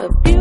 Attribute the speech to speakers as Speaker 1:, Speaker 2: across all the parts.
Speaker 1: of you.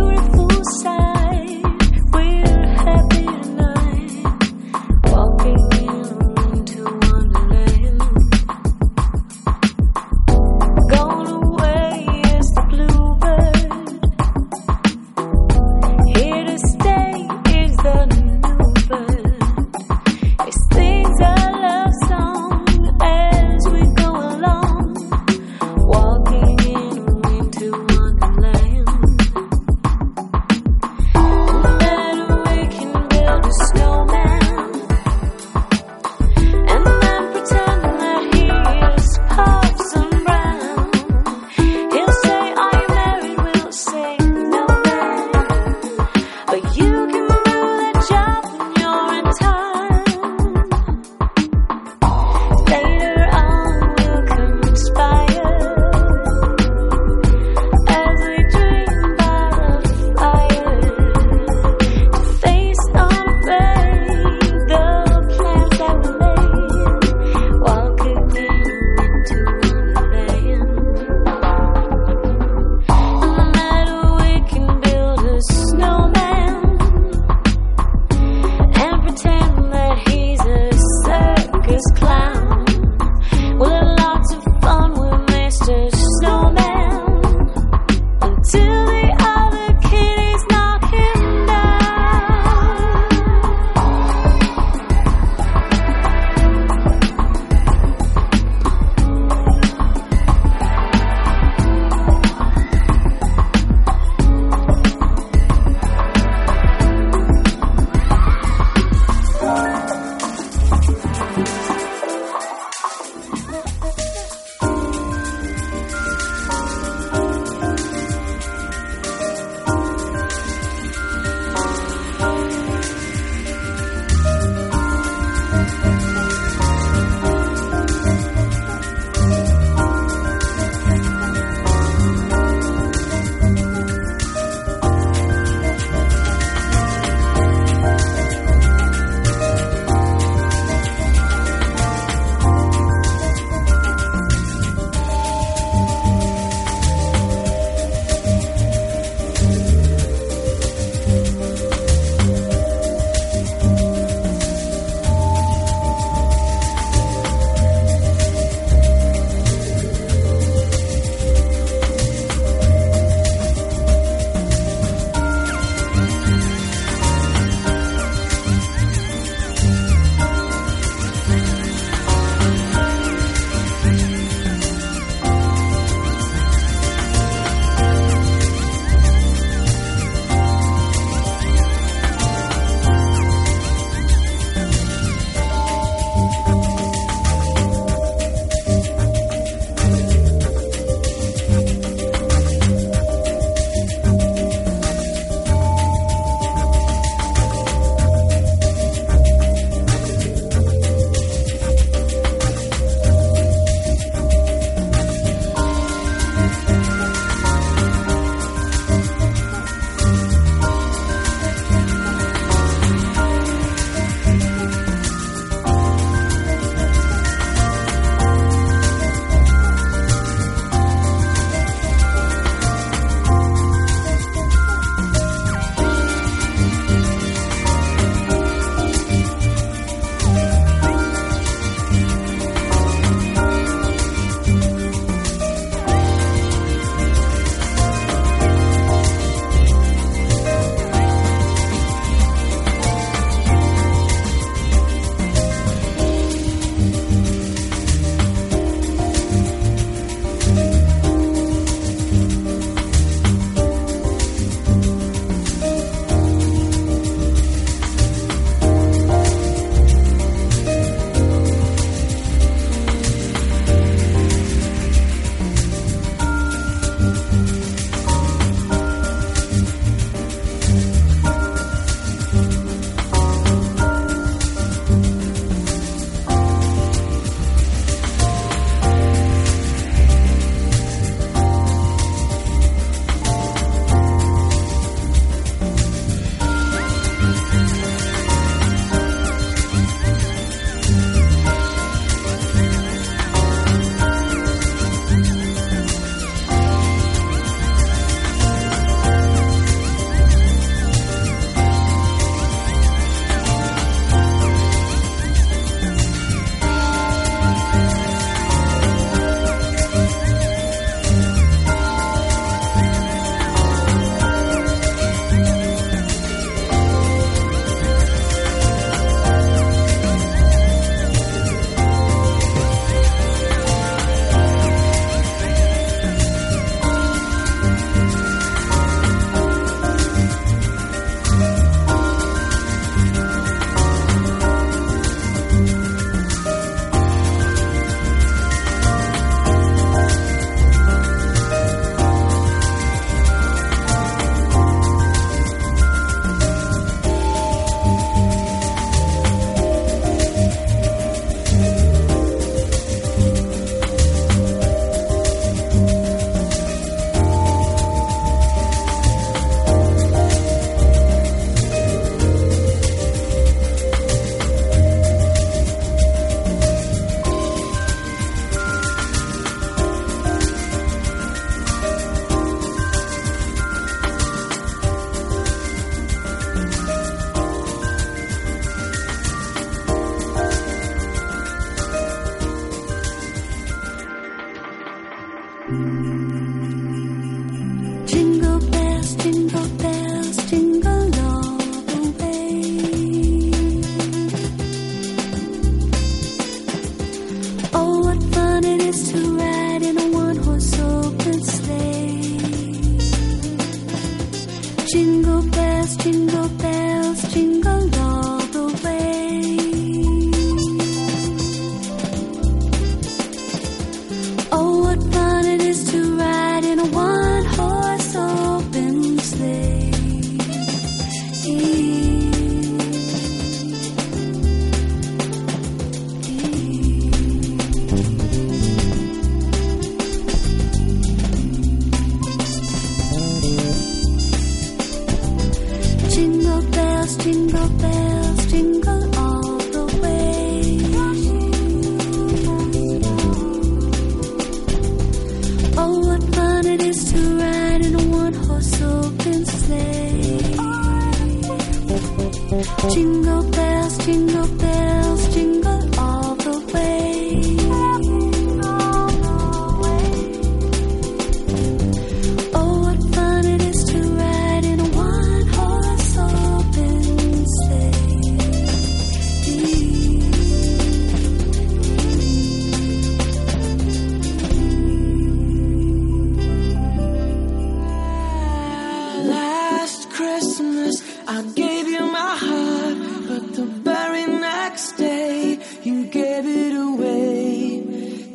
Speaker 1: Christmas, I gave you
Speaker 2: my heart, but the very next day, you gave it away.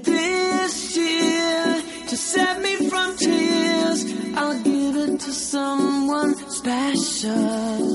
Speaker 2: This year, to save me from tears, I'll
Speaker 3: give it
Speaker 2: to someone special.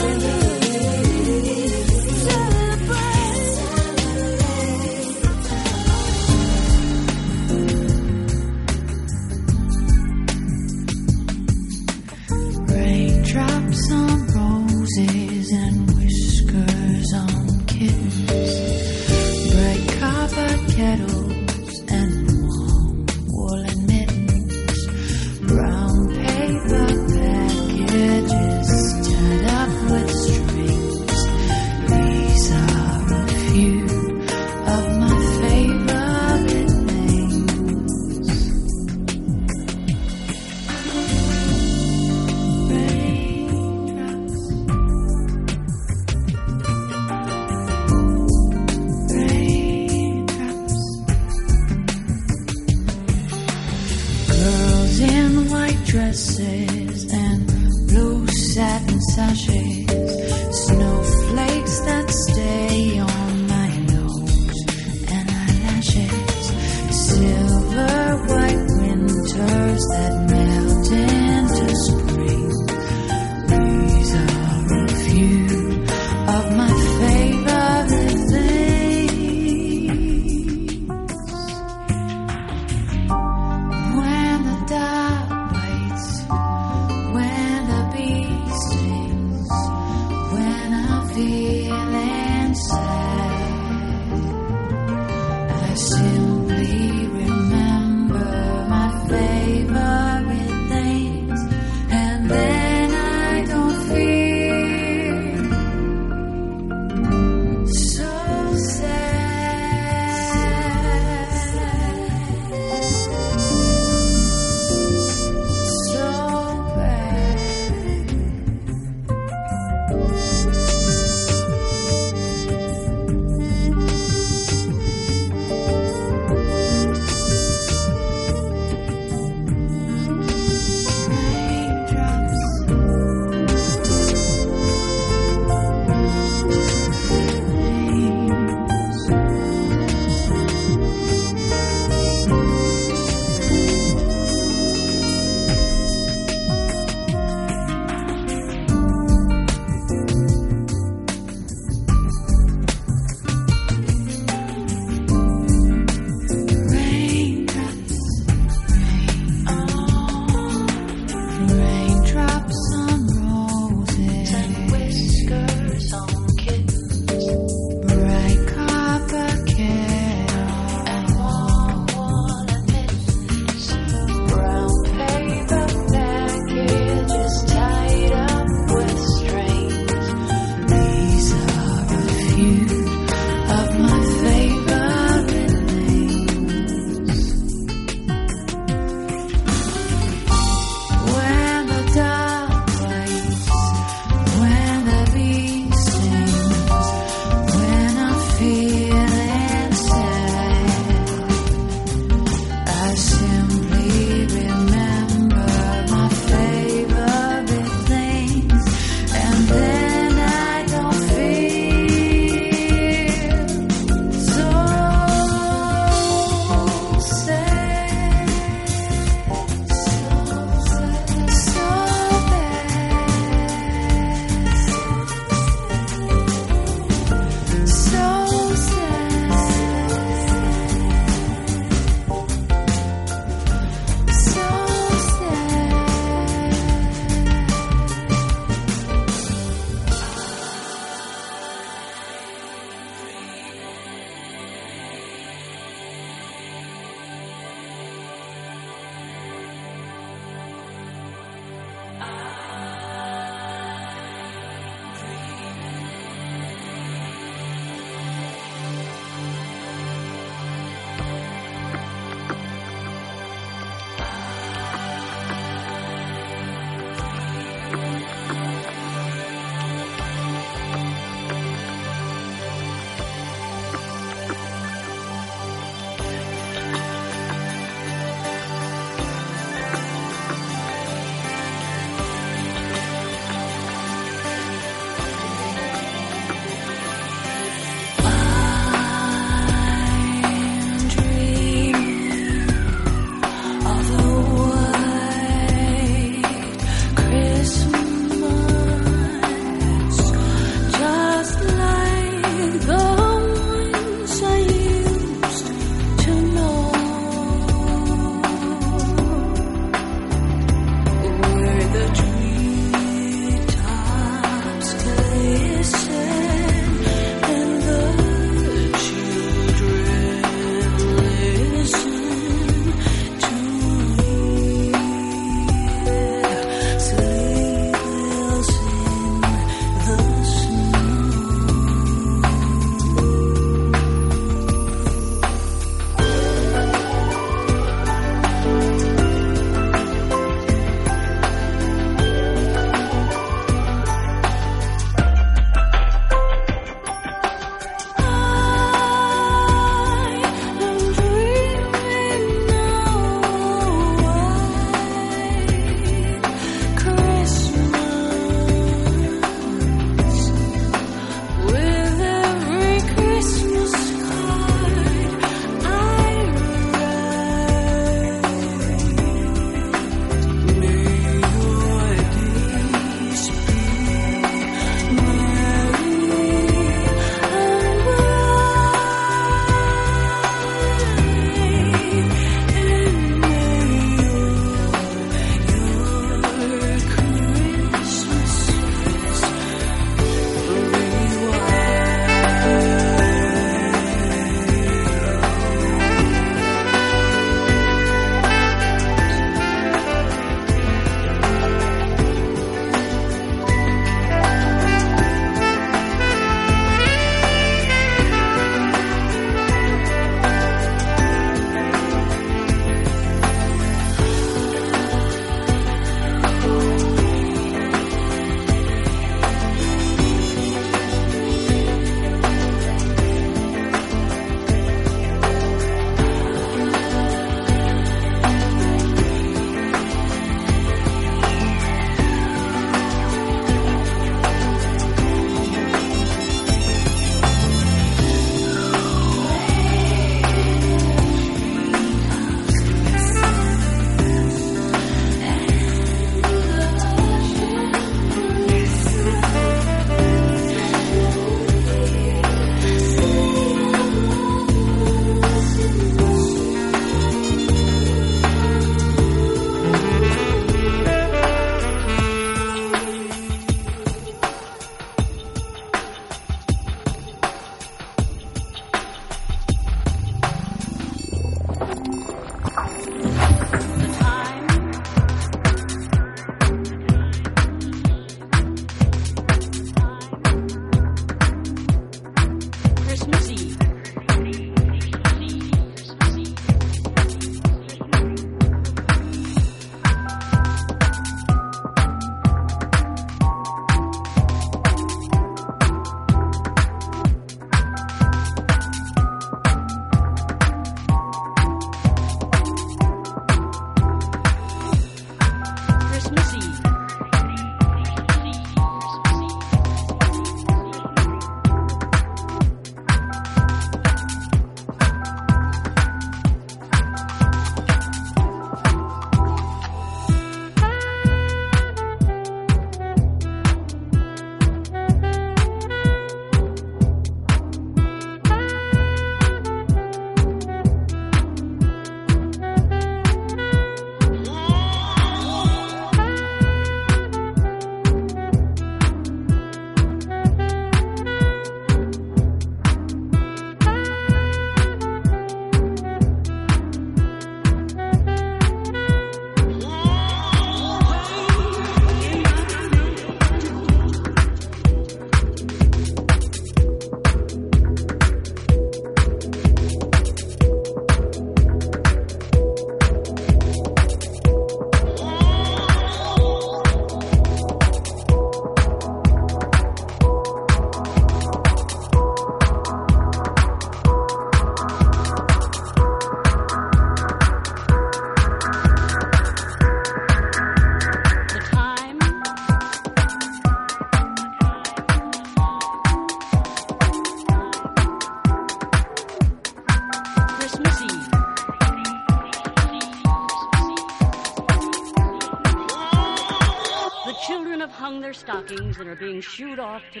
Speaker 2: Stockings and are being shooed off to